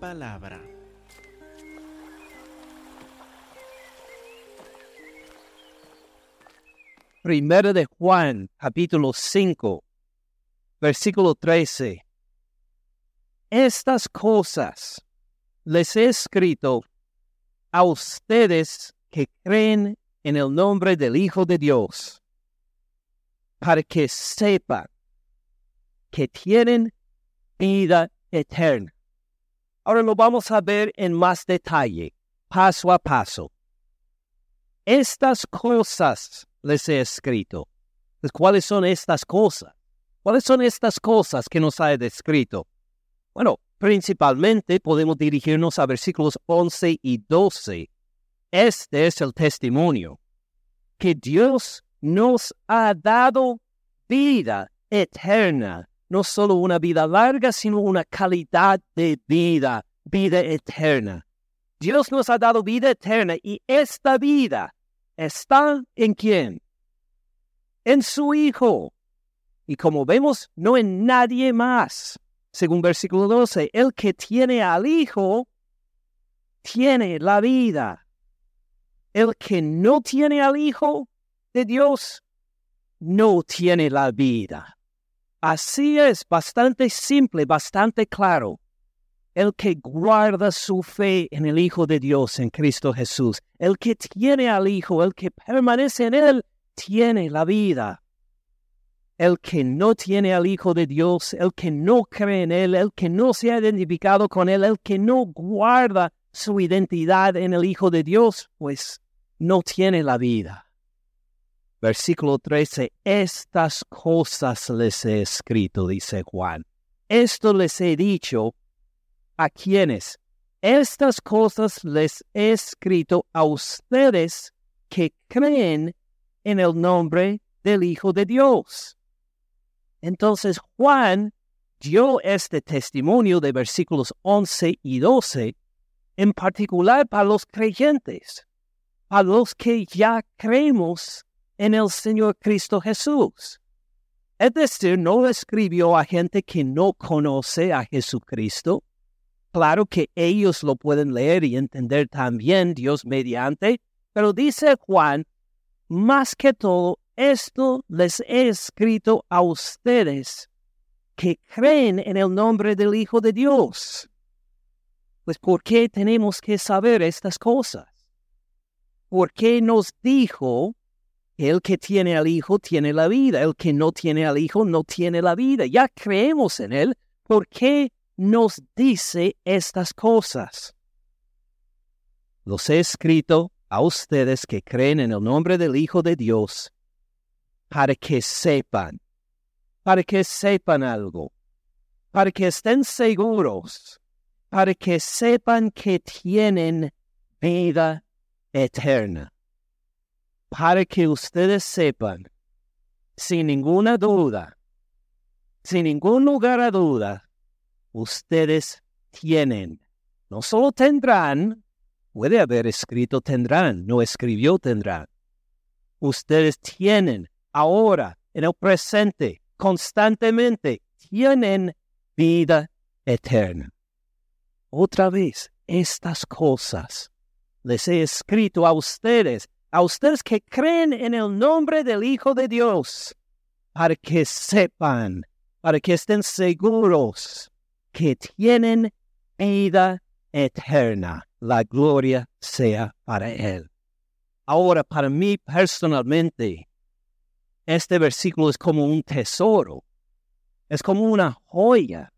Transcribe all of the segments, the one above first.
palabra. Primero de Juan, capítulo 5, versículo 13. Estas cosas les he escrito a ustedes que creen en el nombre del Hijo de Dios, para que sepan que tienen vida eterna. Ahora lo vamos a ver en más detalle, paso a paso. Estas cosas les he escrito. Pues, ¿Cuáles son estas cosas? ¿Cuáles son estas cosas que nos ha descrito? Bueno, principalmente podemos dirigirnos a versículos 11 y 12. Este es el testimonio, que Dios nos ha dado vida eterna, no solo una vida larga, sino una calidad de vida, vida eterna. Dios nos ha dado vida eterna y esta vida está en quién? En su Hijo. Y como vemos, no en nadie más. Según versículo 12, el que tiene al Hijo, tiene la vida. El que no tiene al Hijo de Dios, no tiene la vida. Así es, bastante simple, bastante claro. El que guarda su fe en el Hijo de Dios, en Cristo Jesús, el que tiene al Hijo, el que permanece en Él, tiene la vida. El que no tiene al Hijo de Dios, el que no cree en Él, el que no se ha identificado con Él, el que no guarda su identidad en el Hijo de Dios, pues no tiene la vida. Versículo 13, estas cosas les he escrito, dice Juan. Esto les he dicho a quienes. Estas cosas les he escrito a ustedes que creen en el nombre del Hijo de Dios. Entonces Juan dio este testimonio de versículos 11 y 12, en particular para los creyentes, a los que ya creemos en el Señor Cristo Jesús. Es decir, no escribió a gente que no conoce a Jesucristo. Claro que ellos lo pueden leer y entender también Dios mediante, pero dice Juan, más que todo, esto les he escrito a ustedes que creen en el nombre del Hijo de Dios. Pues ¿por qué tenemos que saber estas cosas? ¿Por qué nos dijo el que tiene al Hijo tiene la vida, el que no tiene al Hijo no tiene la vida. Ya creemos en Él. ¿Por qué nos dice estas cosas? Los he escrito a ustedes que creen en el nombre del Hijo de Dios para que sepan, para que sepan algo, para que estén seguros, para que sepan que tienen vida eterna para que ustedes sepan, sin ninguna duda, sin ningún lugar a duda, ustedes tienen, no solo tendrán, puede haber escrito tendrán, no escribió tendrán. Ustedes tienen ahora, en el presente, constantemente, tienen vida eterna. Otra vez, estas cosas les he escrito a ustedes a ustedes que creen en el nombre del Hijo de Dios, para que sepan, para que estén seguros que tienen vida eterna. La gloria sea para Él. Ahora, para mí personalmente, este versículo es como un tesoro, es como una joya,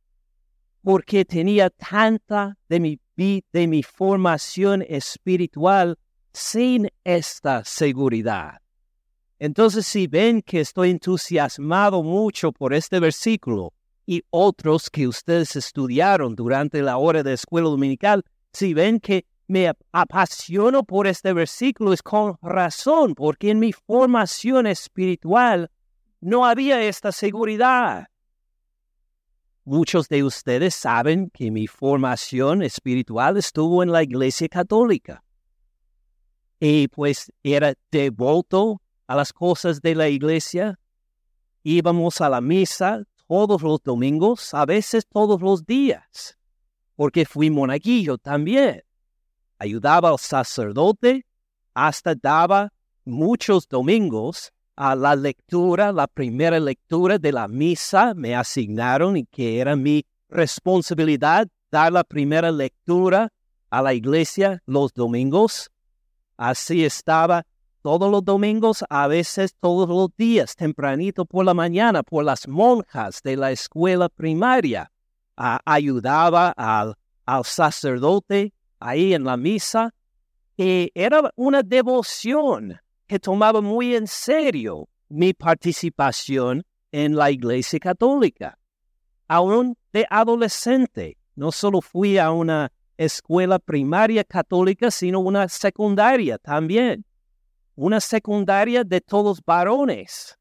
porque tenía tanta de mi, de mi formación espiritual sin esta seguridad. Entonces, si ven que estoy entusiasmado mucho por este versículo y otros que ustedes estudiaron durante la hora de escuela dominical, si ven que me apasiono por este versículo es con razón, porque en mi formación espiritual no había esta seguridad. Muchos de ustedes saben que mi formación espiritual estuvo en la Iglesia Católica y pues era devoto a las cosas de la iglesia. Íbamos a la misa todos los domingos, a veces todos los días, porque fui monaguillo también. Ayudaba al sacerdote, hasta daba muchos domingos a la lectura, la primera lectura de la misa me asignaron y que era mi responsabilidad dar la primera lectura a la iglesia los domingos. Así estaba todos los domingos, a veces todos los días, tempranito por la mañana, por las monjas de la escuela primaria. ayudaba al, al sacerdote ahí en la misa. Y era una devoción que tomaba muy en serio mi participación en la Iglesia Católica. Aún de adolescente, no solo fui a una escuela primaria católica, sino una secundaria también una secundaria de todos varones.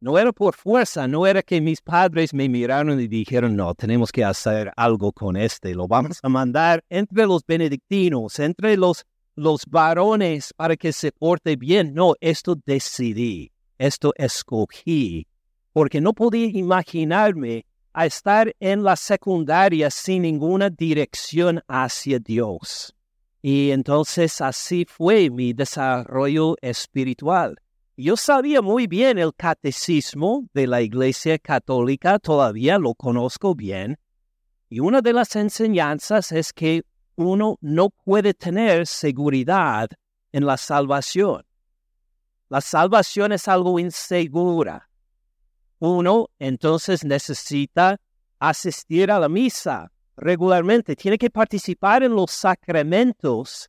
No era por fuerza, no era que mis padres me miraron y dijeron, no, tenemos que hacer algo con este, lo vamos a mandar entre los benedictinos, entre los, los varones para que se porte bien. No, esto decidí, esto escogí, porque no podía imaginarme a estar en la secundaria sin ninguna dirección hacia Dios. Y entonces así fue mi desarrollo espiritual. Yo sabía muy bien el catecismo de la Iglesia Católica, todavía lo conozco bien, y una de las enseñanzas es que uno no puede tener seguridad en la salvación. La salvación es algo insegura. Uno entonces necesita asistir a la misa, regularmente, tiene que participar en los sacramentos,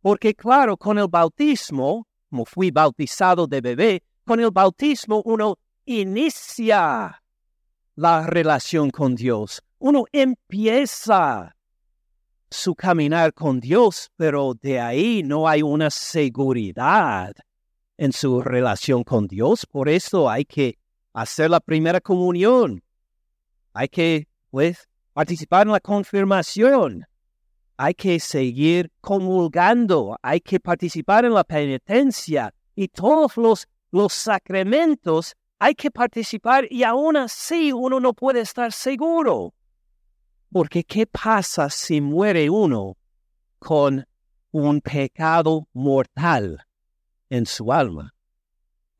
porque claro, con el bautismo, como fui bautizado de bebé, con el bautismo uno inicia la relación con Dios, uno empieza su caminar con Dios, pero de ahí no hay una seguridad en su relación con Dios, por eso hay que hacer la primera comunión, hay que, pues, participar en la confirmación. Hay que seguir comulgando, hay que participar en la penitencia y todos los, los sacramentos hay que participar y aún así uno no puede estar seguro. Porque ¿qué pasa si muere uno con un pecado mortal en su alma?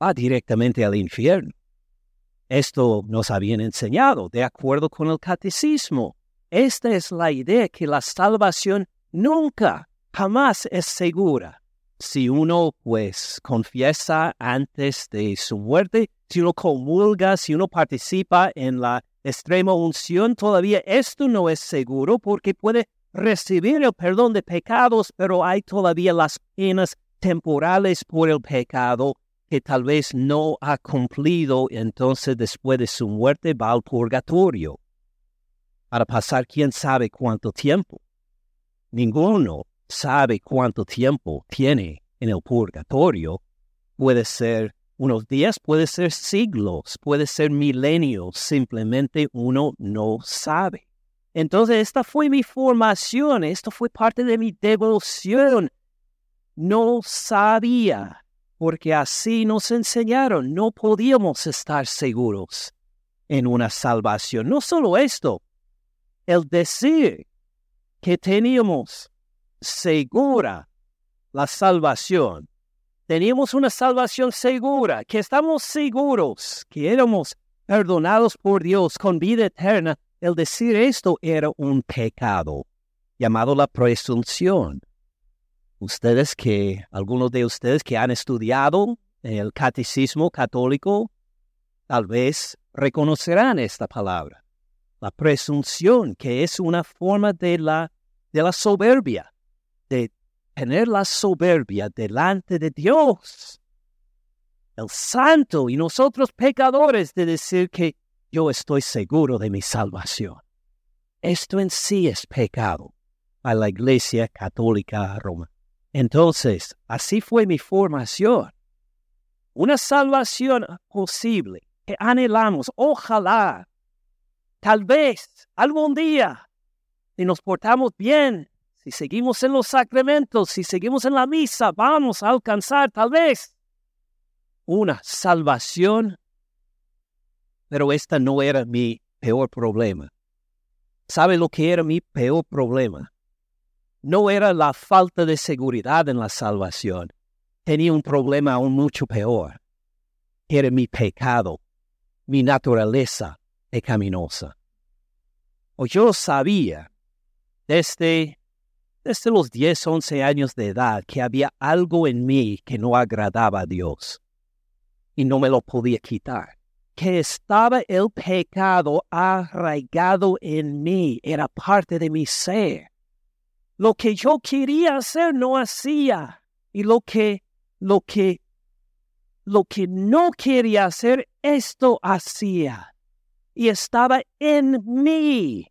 Va directamente al infierno. Esto nos habían enseñado de acuerdo con el catecismo. Esta es la idea que la salvación nunca, jamás es segura. Si uno pues confiesa antes de su muerte, si uno comulga, si uno participa en la extrema unción, todavía esto no es seguro porque puede recibir el perdón de pecados, pero hay todavía las penas temporales por el pecado que tal vez no ha cumplido, entonces después de su muerte va al purgatorio para pasar quién sabe cuánto tiempo. Ninguno sabe cuánto tiempo tiene en el purgatorio. Puede ser unos días, puede ser siglos, puede ser milenios, simplemente uno no sabe. Entonces esta fue mi formación, esto fue parte de mi devoción. No sabía porque así nos enseñaron, no podíamos estar seguros en una salvación. No solo esto, el decir que teníamos segura la salvación, teníamos una salvación segura, que estamos seguros, que éramos perdonados por Dios con vida eterna, el decir esto era un pecado llamado la presunción ustedes que, algunos de ustedes que han estudiado el catecismo católico, tal vez reconocerán esta palabra, la presunción, que es una forma de la, de la soberbia, de tener la soberbia delante de Dios, el santo y nosotros pecadores, de decir que yo estoy seguro de mi salvación. Esto en sí es pecado a la Iglesia Católica Romana. Entonces, así fue mi formación. Una salvación posible que anhelamos, ojalá, tal vez, algún día, si nos portamos bien, si seguimos en los sacramentos, si seguimos en la misa, vamos a alcanzar tal vez una salvación. Pero esta no era mi peor problema. ¿Sabe lo que era mi peor problema? No era la falta de seguridad en la salvación. Tenía un problema aún mucho peor. Era mi pecado, mi naturaleza pecaminosa. O yo sabía desde, desde los 10, 11 años de edad que había algo en mí que no agradaba a Dios y no me lo podía quitar. Que estaba el pecado arraigado en mí, era parte de mi ser. Lo que yo quería hacer no hacía y lo que, lo que, lo que no quería hacer, esto hacía. Y estaba en mí.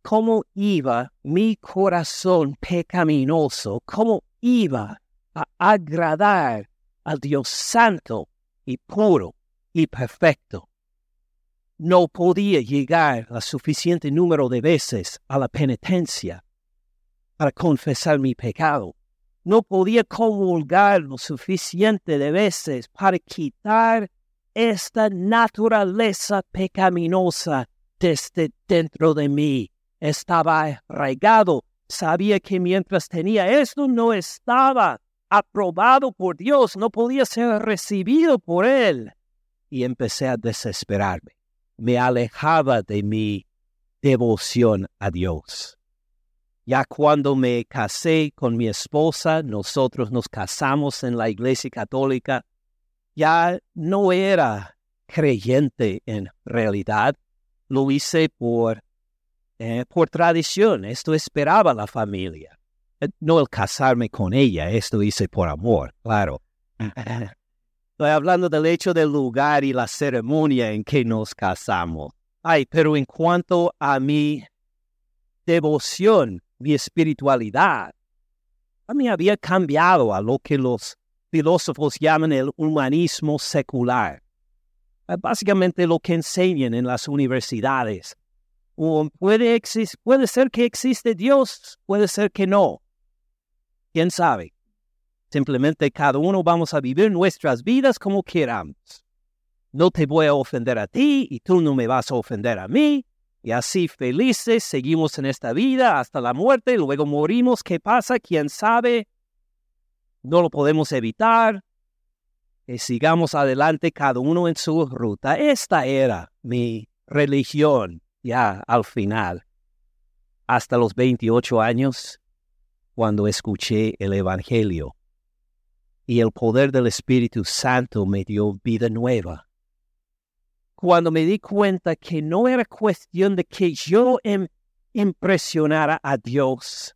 ¿Cómo iba mi corazón pecaminoso? ¿Cómo iba a agradar al Dios Santo y puro y perfecto. No podía llegar a suficiente número de veces a la penitencia para confesar mi pecado. No podía comulgar lo suficiente de veces para quitar esta naturaleza pecaminosa desde dentro de mí. Estaba arraigado. Sabía que mientras tenía esto no estaba aprobado por Dios, no podía ser recibido por Él. Y empecé a desesperarme. Me alejaba de mi devoción a Dios. Ya cuando me casé con mi esposa, nosotros nos casamos en la iglesia católica, ya no era creyente en realidad, lo hice por, eh, por tradición, esto esperaba la familia. Eh, no el casarme con ella, esto hice por amor, claro. Estoy hablando del hecho del lugar y la ceremonia en que nos casamos. Ay, pero en cuanto a mi devoción, mi espiritualidad, a mí había cambiado a lo que los filósofos llaman el humanismo secular. Básicamente lo que enseñan en las universidades. puede, puede ser que existe Dios, puede ser que no. ¿Quién sabe? Simplemente cada uno vamos a vivir nuestras vidas como queramos. No te voy a ofender a ti y tú no me vas a ofender a mí. Y así felices seguimos en esta vida hasta la muerte, luego morimos. ¿Qué pasa? ¿Quién sabe? No lo podemos evitar. Y sigamos adelante cada uno en su ruta. Esta era mi religión ya al final. Hasta los 28 años cuando escuché el Evangelio. Y el poder del Espíritu Santo me dio vida nueva. Cuando me di cuenta que no era cuestión de que yo em, impresionara a Dios,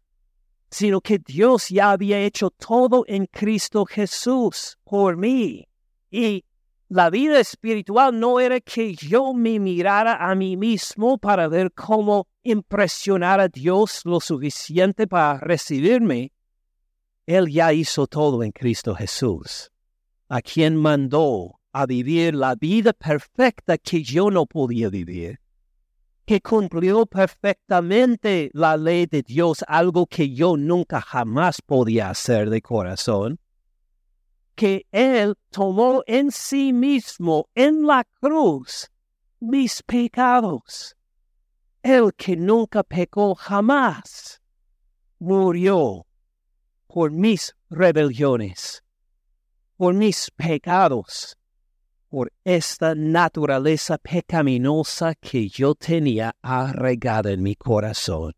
sino que Dios ya había hecho todo en Cristo Jesús por mí. Y la vida espiritual no era que yo me mirara a mí mismo para ver cómo impresionar a Dios lo suficiente para recibirme. Él ya hizo todo en Cristo Jesús, a quien mandó a vivir la vida perfecta que yo no podía vivir, que cumplió perfectamente la ley de Dios, algo que yo nunca jamás podía hacer de corazón que Él tomó en sí mismo en la cruz mis pecados. El que nunca pecó jamás murió por mis rebeliones, por mis pecados, por esta naturaleza pecaminosa que yo tenía arraigada en mi corazón.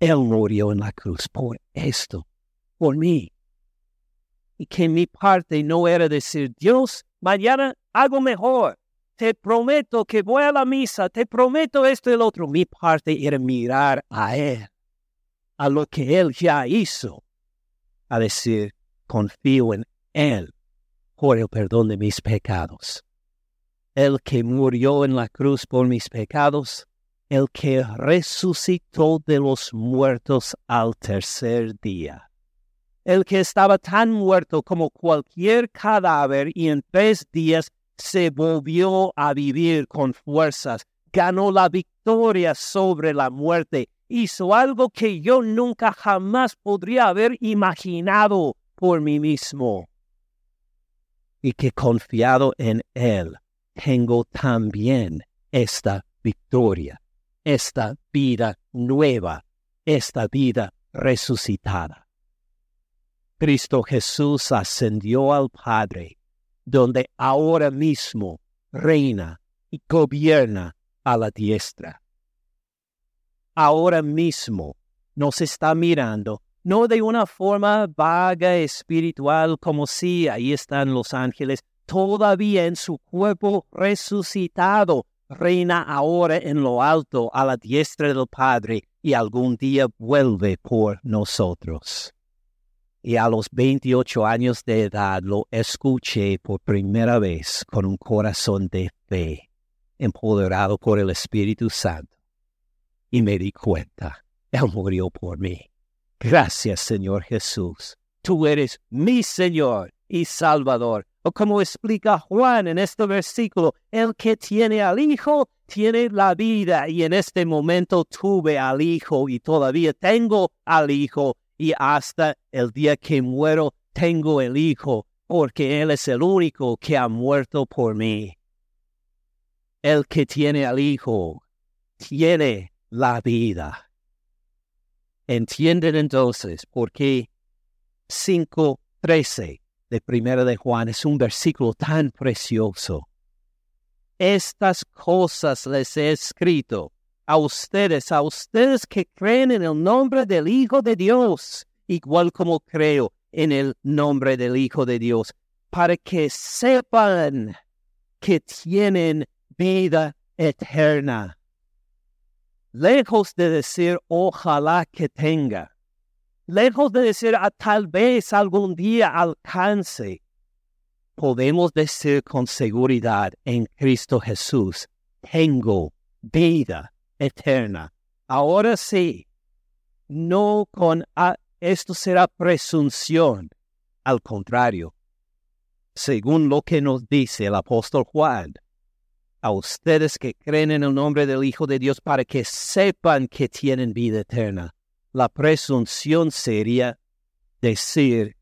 Él murió en la cruz por esto, por mí y que mi parte no era decir, Dios, mañana hago mejor. Te prometo que voy a la misa, te prometo esto y el otro. Mi parte era mirar a Él, a lo que Él ya hizo, a decir, confío en Él por el perdón de mis pecados. El que murió en la cruz por mis pecados, el que resucitó de los muertos al tercer día el que estaba tan muerto como cualquier cadáver y en tres días se volvió a vivir con fuerzas, ganó la victoria sobre la muerte, hizo algo que yo nunca jamás podría haber imaginado por mí mismo. Y que confiado en Él, tengo también esta victoria esta vida nueva, esta vida resucitada. Cristo Jesús ascendió al Padre, donde ahora mismo reina y gobierna a la diestra. Ahora mismo nos está mirando, no de una forma vaga espiritual como si ahí están los ángeles, todavía en su cuerpo resucitado, reina ahora en lo alto a la diestra del Padre y algún día vuelve por nosotros. Y a los 28 años de edad lo escuché por primera vez con un corazón de fe, empoderado por el Espíritu Santo. Y me di cuenta, Él murió por mí. Gracias, Señor Jesús. Tú eres mi Señor y Salvador. O como explica Juan en este versículo, el que tiene al Hijo tiene la vida y en este momento tuve al Hijo y todavía tengo al Hijo y hasta el día que muero tengo el Hijo porque Él es el único que ha muerto por mí. El que tiene al Hijo tiene la vida. Entienden entonces por qué 5.13 de Primera de Juan es un versículo tan precioso. Estas cosas les he escrito a ustedes, a ustedes que creen en el nombre del Hijo de Dios, igual como creo en el nombre del Hijo de Dios, para que sepan que tienen vida eterna. Lejos de decir ojalá que tenga, lejos de decir ah, tal vez algún día alcance, podemos decir con seguridad en Cristo Jesús, tengo vida eterna. Ahora sí, no con ah, esto será presunción, al contrario, según lo que nos dice el apóstol Juan, a ustedes que creen en el nombre del Hijo de Dios para que sepan que tienen vida eterna la presunción sería decir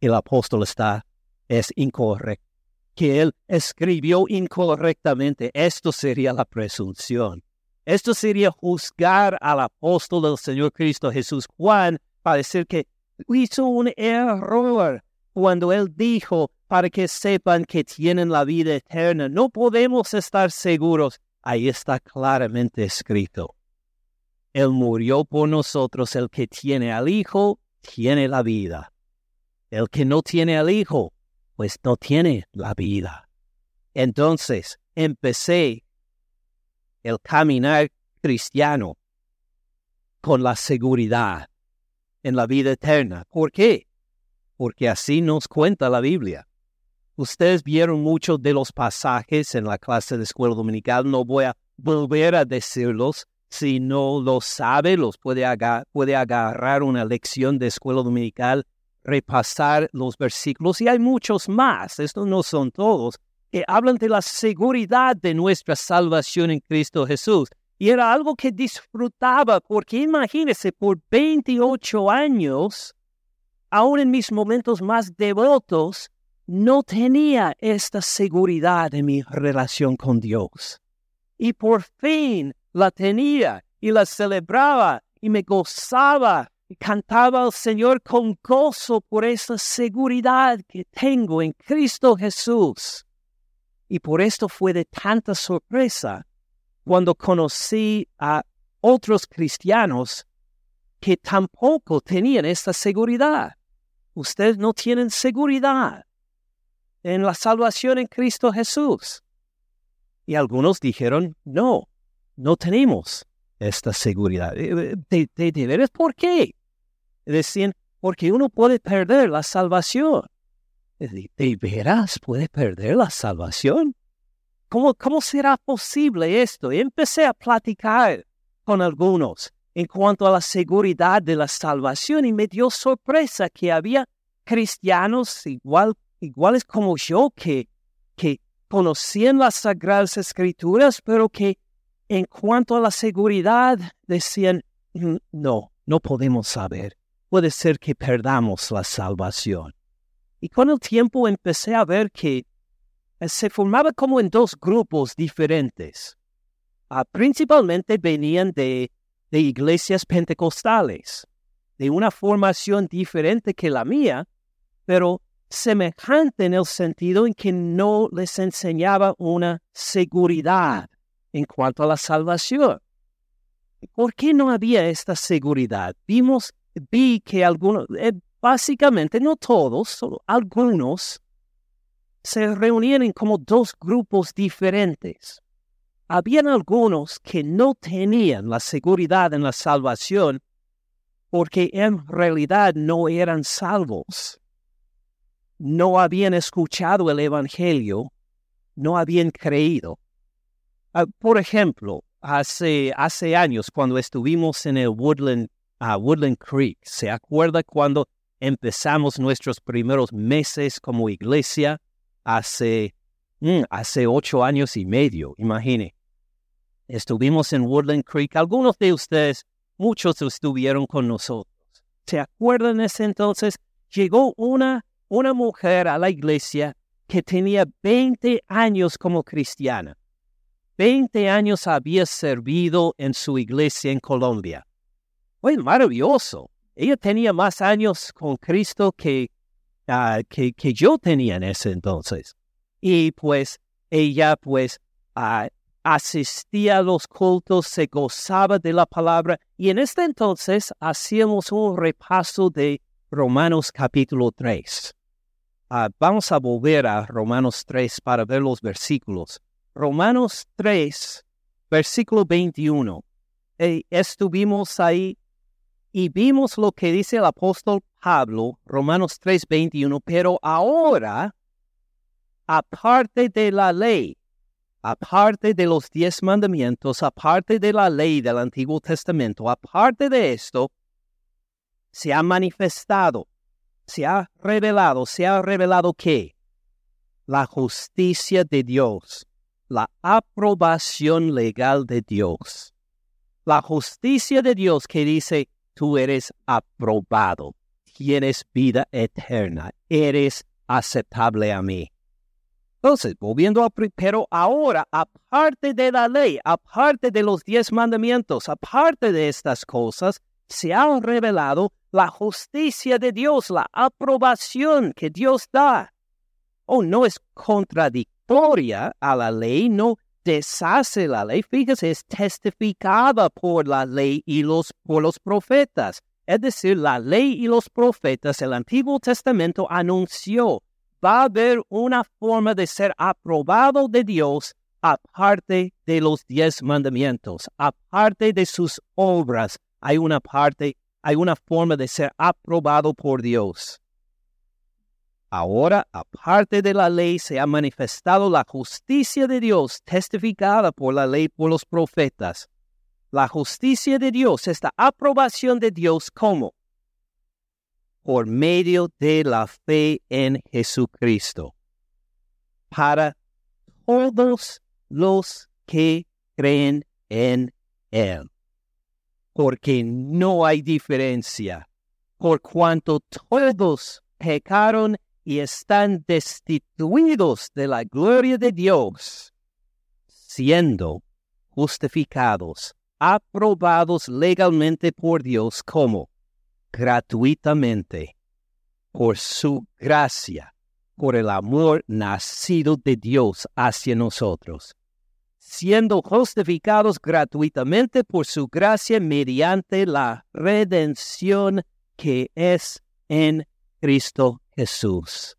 que el apóstol está es incorrecto, que él escribió incorrectamente. Esto sería la presunción. Esto sería juzgar al apóstol del Señor Cristo Jesús Juan para decir que hizo un error cuando él dijo para que sepan que tienen la vida eterna. No podemos estar seguros. Ahí está claramente escrito. Él murió por nosotros. El que tiene al Hijo, tiene la vida. El que no tiene al Hijo, pues no tiene la vida. Entonces empecé el caminar cristiano con la seguridad en la vida eterna. ¿Por qué? Porque así nos cuenta la Biblia. Ustedes vieron muchos de los pasajes en la clase de escuela dominical, no voy a volver a decirlos, si no lo sabe, los puede, puede agarrar una lección de escuela dominical, repasar los versículos, y hay muchos más, estos no son todos, que hablan de la seguridad de nuestra salvación en Cristo Jesús. Y era algo que disfrutaba, porque imagínese, por 28 años, aún en mis momentos más devotos, no tenía esta seguridad en mi relación con Dios. Y por fin la tenía y la celebraba y me gozaba y cantaba al Señor con gozo por esa seguridad que tengo en Cristo Jesús. Y por esto fue de tanta sorpresa cuando conocí a otros cristianos que tampoco tenían esta seguridad. Ustedes no tienen seguridad en la salvación en Cristo Jesús. Y algunos dijeron, no, no tenemos esta seguridad. Eh, eh, ¿De, de, veras por qué? Decían, porque uno puede perder la salvación. ¿De, veras puede perder la salvación? ¿Cómo, ¿Cómo será posible esto? Y empecé a platicar con algunos en cuanto a la seguridad de la salvación y me dio sorpresa que había cristianos igual, iguales como yo que, que conocían las sagradas escrituras, pero que en cuanto a la seguridad, decían, mm, no, no podemos saber. Puede ser que perdamos la salvación. Y con el tiempo empecé a ver que eh, se formaba como en dos grupos diferentes. ah, principalmente venían de, de iglesias pentecostales, de una formación diferente que la mía, pero semejante en el sentido en que no les enseñaba una seguridad en cuanto a la salvación. ¿Por qué no había esta seguridad? Vimos, vi que algunos, eh, básicamente no todos, solo algunos, se reunían en como dos grupos diferentes. Habían algunos que no tenían la seguridad en la salvación porque en realidad no eran salvos. No habían escuchado el Evangelio, no habían creído. Ah, por ejemplo, hace, hace años cuando estuvimos en el Woodland, uh, Woodland Creek, ¿se acuerda cuando empezamos nuestros primeros meses como iglesia? Hace, mm, hace ocho años y medio, imagine. Estuvimos en Woodland Creek. Algunos de ustedes, muchos estuvieron con nosotros. ¿Se acuerdan ese entonces? Llegó una, una mujer a la iglesia que tenía 20 años como cristiana. 20 años había servido en su iglesia en Colombia. Fue maravilloso. Ella tenía más años con Cristo que, ah, que, que, yo tenía en ese entonces. Y pues ella pues ah, asistía a los cultos, se gozaba de la palabra. Y en este entonces hacíamos un repaso de Romanos capítulo 3. Ah, vamos a volver a Romanos 3 para ver los versículos. Romanos 3, versículo 21. estuvimos ahí y vimos lo que dice el apóstol Pablo, Romanos 3, 21, pero ahora, aparte de la ley, aparte de los diez mandamientos, aparte de la ley del Antiguo Testamento, aparte de esto, se ha manifestado, se ha revelado, se ha revelado que la justicia de Dios la aprobación legal de Dios. La justicia de Dios que dice, tú eres aprobado, tienes vida eterna, eres aceptable a mí. Entonces, volviendo a, pero ahora, aparte de la ley, aparte de los diez mandamientos, aparte de estas cosas, se ha revelado la justicia de Dios, la aprobación que Dios da. Oh, no es contradictorio a la ley, no deshace la ley. Fíjese, es testificada por la ley y los, por los profetas. Es decir, la ley y los profetas, el Antiguo Testamento anunció, va a haber una forma de ser aprobado de Dios aparte de los diez mandamientos, aparte de sus obras. Hay una parte, hay una forma de ser aprobado por Dios. Ahora, aparte de la ley, se ha manifestado la justicia de Dios testificada por la ley por los profetas. La justicia de Dios, esta aprobación de Dios, ¿cómo? Por medio de la fe en Jesucristo. Para todos los que creen en Él. Porque no hay diferencia. Por cuanto todos pecaron y están destituidos de la gloria de Dios, siendo justificados, aprobados legalmente por Dios como gratuitamente, por su gracia, por el amor nacido de Dios hacia nosotros, siendo justificados gratuitamente por su gracia mediante la redención que es en Cristo Jesús.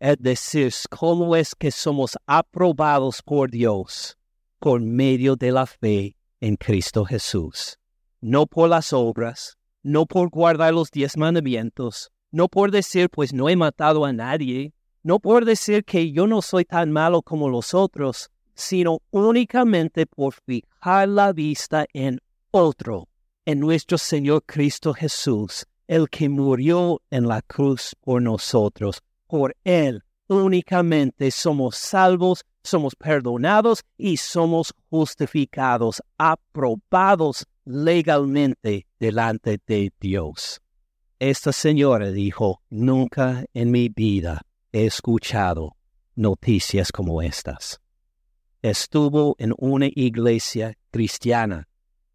Es decir, cómo es que somos aprobados por Dios por medio de la fe en Cristo Jesús. No por las obras, no por guardar los diez mandamientos, no por decir, pues no he matado a nadie, no por decir que yo no soy tan malo como los otros, sino únicamente por fijar la vista en otro, en nuestro Señor Cristo Jesús, el que murió en la cruz por nosotros. Por Él únicamente somos salvos, somos perdonados y somos justificados, aprobados legalmente delante de Dios. Esta señora dijo, nunca en mi vida he escuchado noticias como estas. Estuvo en una iglesia cristiana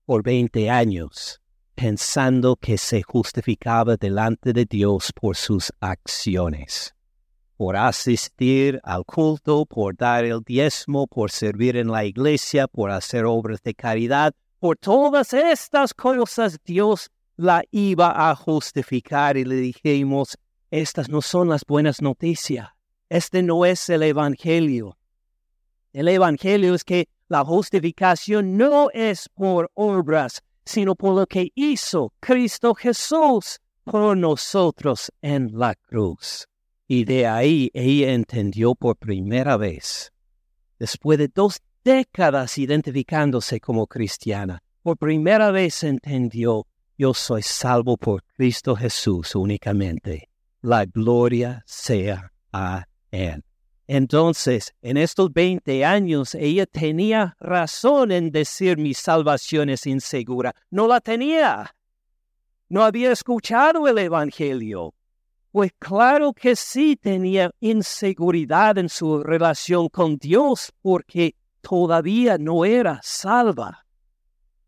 por 20 años, pensando que se justificaba delante de Dios por sus acciones, por asistir al culto, por dar el diezmo, por servir en la iglesia, por hacer obras de caridad, por todas estas cosas Dios la iba a justificar y le dijimos, estas no son las buenas noticias, este no es el Evangelio. El Evangelio es que la justificación no es por obras, sino por lo que hizo Cristo Jesús por nosotros en la cruz. Y de ahí ella entendió por primera vez, después de dos décadas identificándose como cristiana, por primera vez entendió, yo soy salvo por Cristo Jesús únicamente. La gloria sea a Él. Entonces, en estos 20 años, ella tenía razón en decir mi salvación es insegura. No la tenía. No había escuchado el Evangelio. Pues claro que sí tenía inseguridad en su relación con Dios porque todavía no era salva.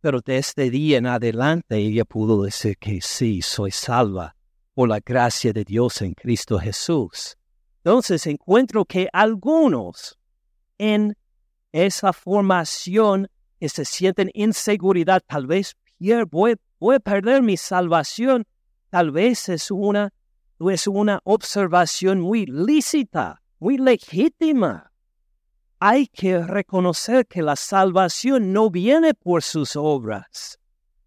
Pero desde este día en adelante ella pudo decir que sí, soy salva por la gracia de Dios en Cristo Jesús. Entonces encuentro que algunos en esa formación que se sienten inseguridad, tal vez voy, voy a perder mi salvación, tal vez es una, es una observación muy lícita, muy legítima. Hay que reconocer que la salvación no viene por sus obras,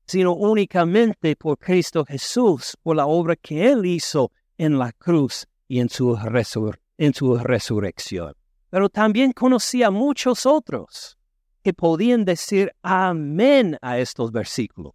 sino únicamente por Cristo Jesús, por la obra que Él hizo en la cruz y en su, en su resurrección. Pero también conocía muchos otros que podían decir amén a estos versículos,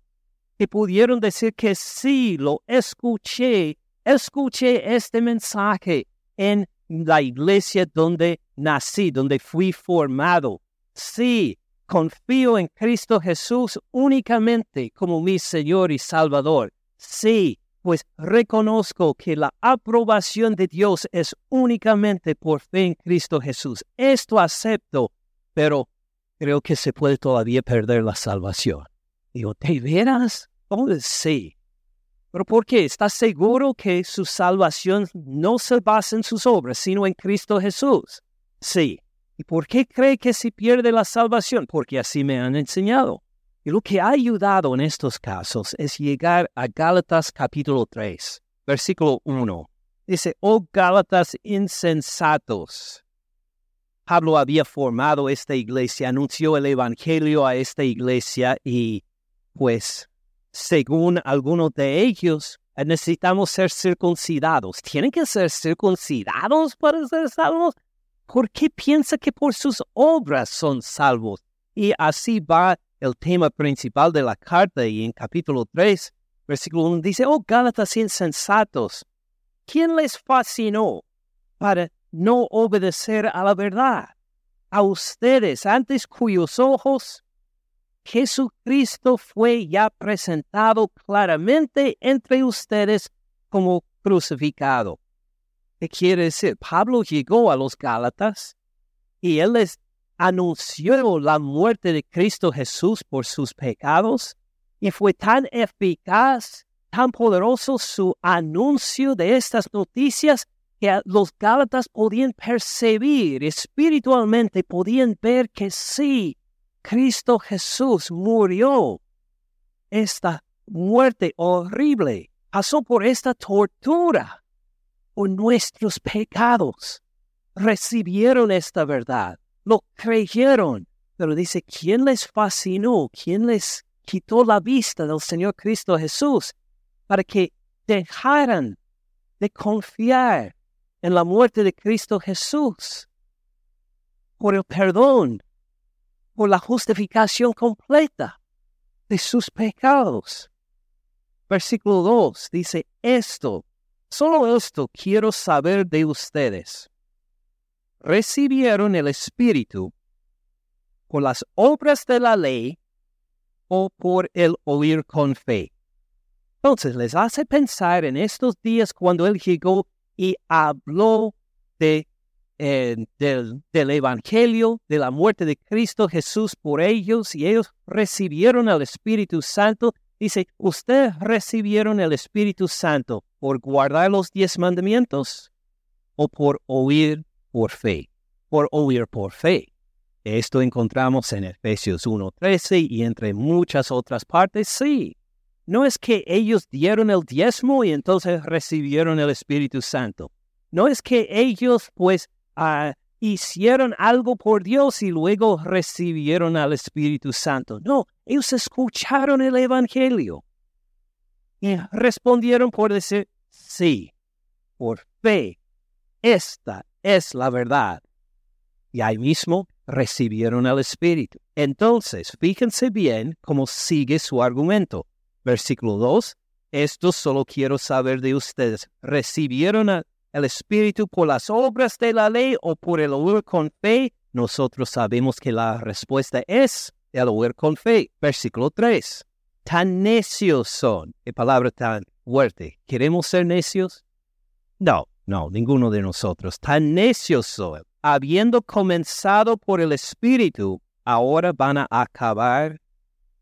que pudieron decir que sí, lo escuché, escuché este mensaje en la iglesia donde nací, donde fui formado. Sí, confío en Cristo Jesús únicamente como mi Señor y Salvador. Sí, pues reconozco que la aprobación de Dios es únicamente por fe en Cristo Jesús. Esto acepto, pero creo que se puede todavía perder la salvación. Digo, ¿te veras? Oh, sí. ¿Pero por qué? ¿Estás seguro que su salvación no se basa en sus obras, sino en Cristo Jesús? Sí. ¿Y por qué cree que se pierde la salvación? Porque así me han enseñado. Y lo que ha ayudado en estos casos es llegar a Gálatas capítulo 3, versículo 1. Dice, oh Gálatas insensatos. Pablo había formado esta iglesia, anunció el Evangelio a esta iglesia y pues según algunos de ellos necesitamos ser circuncidados. ¿Tienen que ser circuncidados para ser salvos? ¿Por qué piensa que por sus obras son salvos? Y así va el tema principal de la carta y en capítulo 3, versículo 1 dice, oh Gálatas insensatos, ¿quién les fascinó para no obedecer a la verdad? A ustedes, antes cuyos ojos Jesucristo fue ya presentado claramente entre ustedes como crucificado. ¿Qué quiere decir? Pablo llegó a los Gálatas y él les anunció la muerte de Cristo Jesús por sus pecados y fue tan eficaz, tan poderoso su anuncio de estas noticias que los Gálatas podían percibir espiritualmente, podían ver que sí, Cristo Jesús murió. Esta muerte horrible, pasó por esta tortura por nuestros pecados, recibieron esta verdad lo creyeron. Pero dice, ¿quién les fascinó? ¿Quién les quitó la vista del Señor Cristo Jesús para que dejaran de confiar en la muerte de Cristo Jesús? Por el perdón, por la justificación completa de sus pecados. Versículo 2 dice, esto, solo esto quiero saber de ustedes recibieron el Espíritu por las obras de la ley o por el oír con fe. Entonces les hace pensar en estos días cuando Él llegó y habló de eh, del, del Evangelio, de la muerte de Cristo Jesús por ellos, y ellos recibieron el Espíritu Santo. Dice, ustedes recibieron el Espíritu Santo por guardar los diez mandamientos o por oír por fe, por oír por fe. Esto encontramos en Efesios 1.13 y entre muchas otras partes, sí. No es que ellos dieron el diezmo y entonces recibieron el Espíritu Santo. No es que ellos pues ah, hicieron algo por Dios y luego recibieron al Espíritu Santo. No, ellos escucharon el Evangelio y respondieron por decir, sí, por fe, esta es la verdad. Y ahí mismo recibieron al Espíritu. Entonces, fíjense bien cómo sigue su argumento. Versículo 2. Esto solo quiero saber de ustedes. ¿Recibieron el Espíritu por las obras de la ley o por el oír con fe? Nosotros sabemos que la respuesta es el oír con fe. Versículo 3. Tan necios son. Qué palabra tan fuerte. ¿Queremos ser necios? No, no, ninguno de nosotros. Tan necios son habiendo comenzado por el Espíritu, ahora van a acabar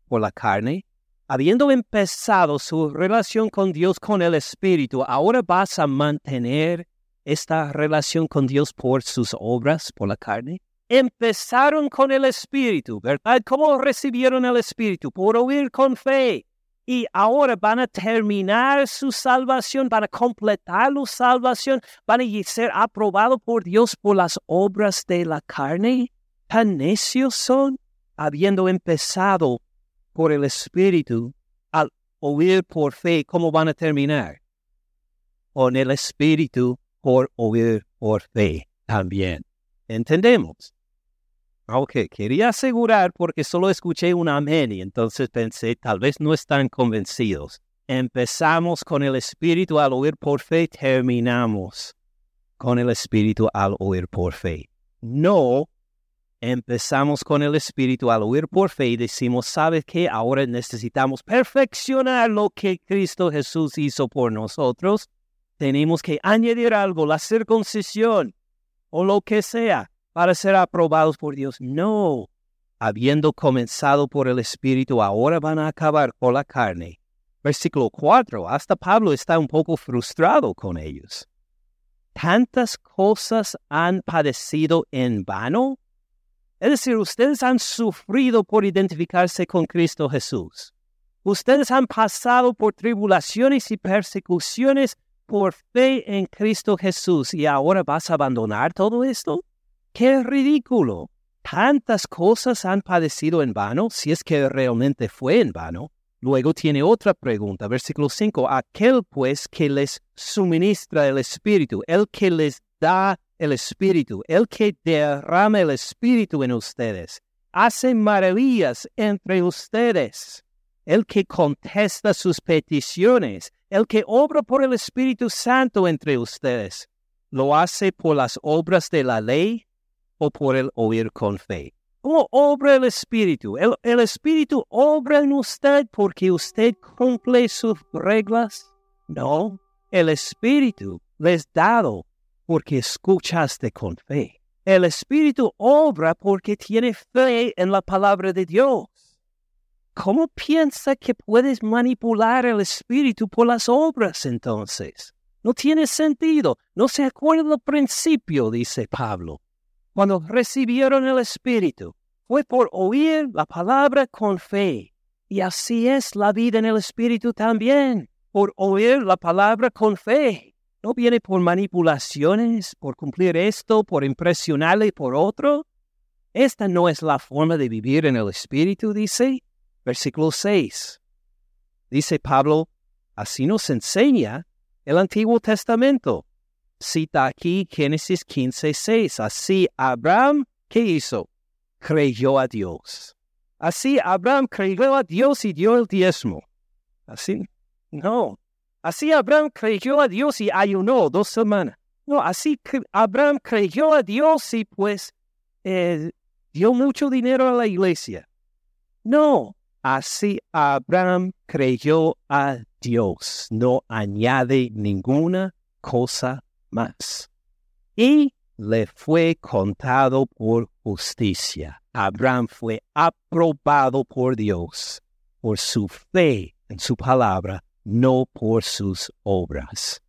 por la carne. Habiendo empezado su relación con Dios con el Espíritu, ahora vas a mantener esta relación con Dios por sus obras, por la carne. Empezaron con el Espíritu, ¿verdad? ¿Cómo recibieron el Espíritu? Por oír con fe y ahora van a terminar su salvación, van a completar su salvación, van a ser aprobados por Dios por las obras de la carne. Tan necios son, habiendo empezado por el Espíritu, al oír por fe, ¿cómo van a terminar? Con el Espíritu por oír por fe también. ¿Entendemos? Ok, quería asegurar porque solo escuché un amén y entonces pensé, tal vez no están convencidos. Empezamos con el Espíritu al oír por fe, terminamos con el Espíritu al oír por fe. No empezamos con el Espíritu al oír por fe y decimos, ¿sabes qué? Ahora necesitamos perfeccionar lo que Cristo Jesús hizo por nosotros. Tenemos que añadir algo, la circuncisión o lo que sea para ser aprobados por Dios. No, habiendo comenzado por el Espíritu, ahora van a acabar por la carne. Versículo 4, hasta Pablo está un poco frustrado con ellos. ¿Tantas cosas han padecido en vano? Es decir, ustedes han sufrido por identificarse con Cristo Jesús. Ustedes han pasado por tribulaciones y persecuciones por fe en Cristo Jesús y ahora vas a abandonar todo esto? ¡Qué ridículo! Tantas cosas han padecido en vano, si es que realmente fue en vano. Luego tiene otra pregunta, versículo 5. Aquel pues que les suministra el Espíritu, el que les da el Espíritu, el que derrama el Espíritu en ustedes, hace maravillas entre ustedes, el que contesta sus peticiones, el que obra por el Espíritu Santo entre ustedes, ¿lo hace por las obras de la ley o por el oír con fe. ¿Cómo obra el Espíritu? El, el, Espíritu obra en usted porque usted cumple sus reglas. No, el Espíritu les dado porque escuchaste con fe. El Espíritu obra porque tiene fe en la palabra de Dios. ¿Cómo piensa que puedes manipular el Espíritu por las obras entonces? No tiene sentido. No se acuerda el principio, dice Pablo cuando recibieron el Espíritu, fue por oír la palabra con fe. Y así es la vida en el Espíritu también, por oír la palabra con fe. No viene por manipulaciones, por cumplir esto, por impresionarle por otro. Esta no es la forma de vivir en el Espíritu, dice. Versículo 6. Dice Pablo, así nos enseña el Antiguo Testamento cita aquí Génesis 15, 6. Así Abraham, ¿qué hizo? Creyó a Dios. Así Abraham creyó a Dios y dio el diezmo. Así, no. Así Abraham creyó a Dios y ayunó dos semanas. No, así Abraham creyó a Dios y pues eh, dio mucho dinero a la iglesia. No, así Abraham creyó a Dios. No añade ninguna cosa más. Y le fue contado por justicia. Abraham fue aprobado por Dios por su fe en su palabra, no por sus obras.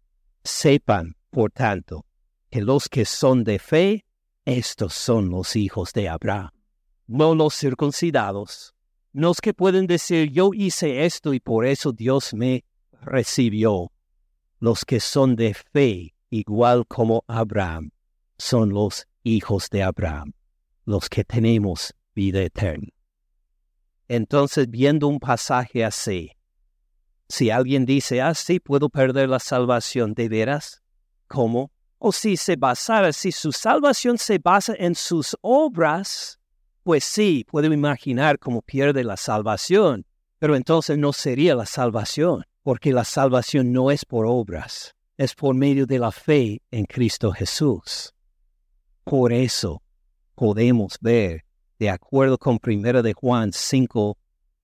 Sepan, por tanto, que los que son de fe, estos son los hijos de Abraham, no los circuncidados, los que pueden decir yo hice esto y por eso Dios me recibió. Los que son de fe, igual como Abraham, son los hijos de Abraham, los que tenemos vida eterna. Entonces, viendo un pasaje así, si alguien dice, ah, sí, puedo perder la salvación, ¿de veras? ¿Cómo? O si se basara, si su salvación se basa en sus obras, pues sí, puedo imaginar cómo pierde la salvación, pero entonces no sería la salvación, porque la salvación no es por obras, es por medio de la fe en Cristo Jesús. Por eso podemos ver, de acuerdo con 1 de Juan 5,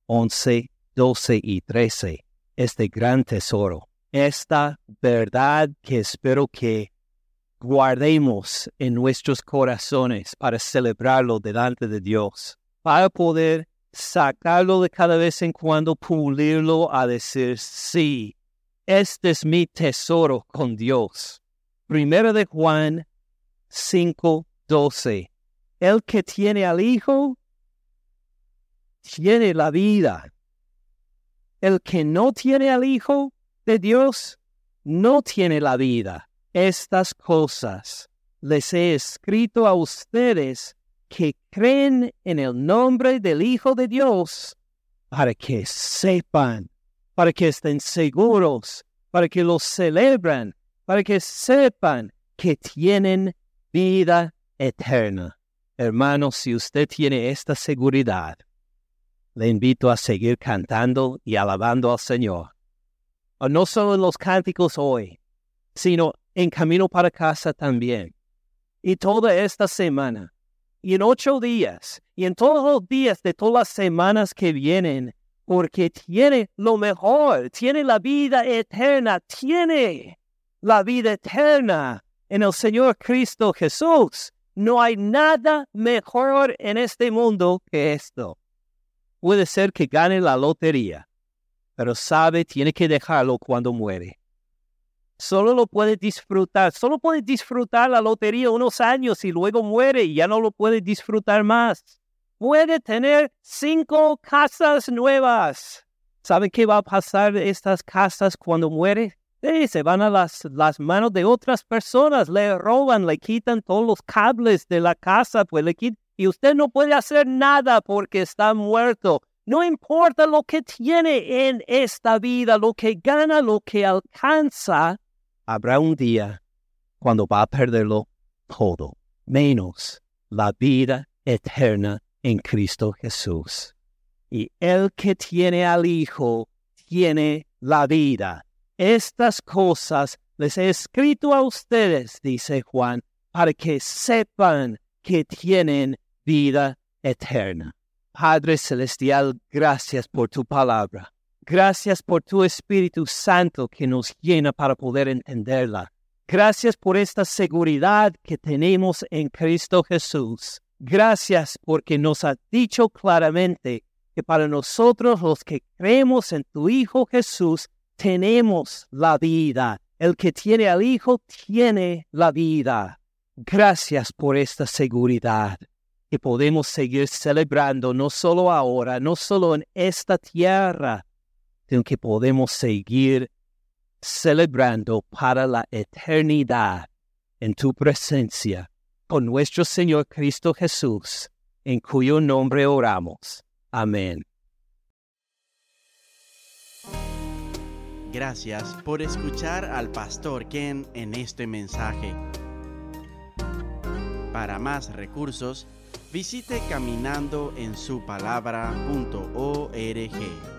11, 12 y 13, este gran tesoro, esta verdad que espero que guardemos en nuestros corazones para celebrarlo delante de Dios, para poder sacarlo de cada vez en cuando, pulirlo a decir, sí, este es mi tesoro con Dios. Primero de Juan 5:12. El que tiene al Hijo, tiene la vida. El que no tiene al Hijo de Dios, no tiene la vida. Estas cosas les he escrito a ustedes que creen en el nombre del Hijo de Dios, para que sepan, para que estén seguros, para que lo celebren, para que sepan que tienen vida eterna. Hermano, si usted tiene esta seguridad, le invito a seguir cantando y alabando al Señor. no solo en los cánticos hoy, sino en camino para casa también. Y toda esta semana, y en ocho días, y en todos los días de todas las semanas que vienen, porque tiene lo mejor, tiene la vida eterna, tiene la vida eterna en el Señor Cristo Jesús. No hay nada mejor en este mundo que esto. Puede ser que gane la lotería, pero sabe, tiene que dejarlo cuando muere. Solo lo puede disfrutar, solo puede disfrutar la lotería unos años y luego muere y ya no lo puede disfrutar más. Puede tener cinco casas nuevas. ¿Sabe qué va a pasar estas casas cuando muere? se van a las, las manos de otras personas, le roban, le quitan todos los cables de la casa, pues le y usted no puede hacer nada porque está muerto. No importa lo que tiene en esta vida, lo que gana, lo que alcanza, habrá un día cuando va a perderlo todo, menos la vida eterna en Cristo Jesús. Y el que tiene al Hijo tiene la vida estas cosas les he escrito a ustedes, dice Juan, para que sepan que tienen vida eterna. Padre Celestial, gracias por tu palabra. Gracias por tu Espíritu Santo que nos llena para poder entenderla. Gracias por esta seguridad que tenemos en Cristo Jesús. Gracias porque nos ha dicho claramente que para nosotros los que creemos en tu Hijo Jesús, tenemos la vida. El que tiene al Hijo tiene la vida. Gracias por esta seguridad que podemos seguir celebrando no solo ahora, no solo en esta tierra, sino que podemos seguir celebrando para la eternidad en tu presencia con nuestro Señor Cristo Jesús, en cuyo nombre oramos. Amén. Gracias por escuchar al pastor Ken en este mensaje. Para más recursos, visite caminandoensupalabra.org.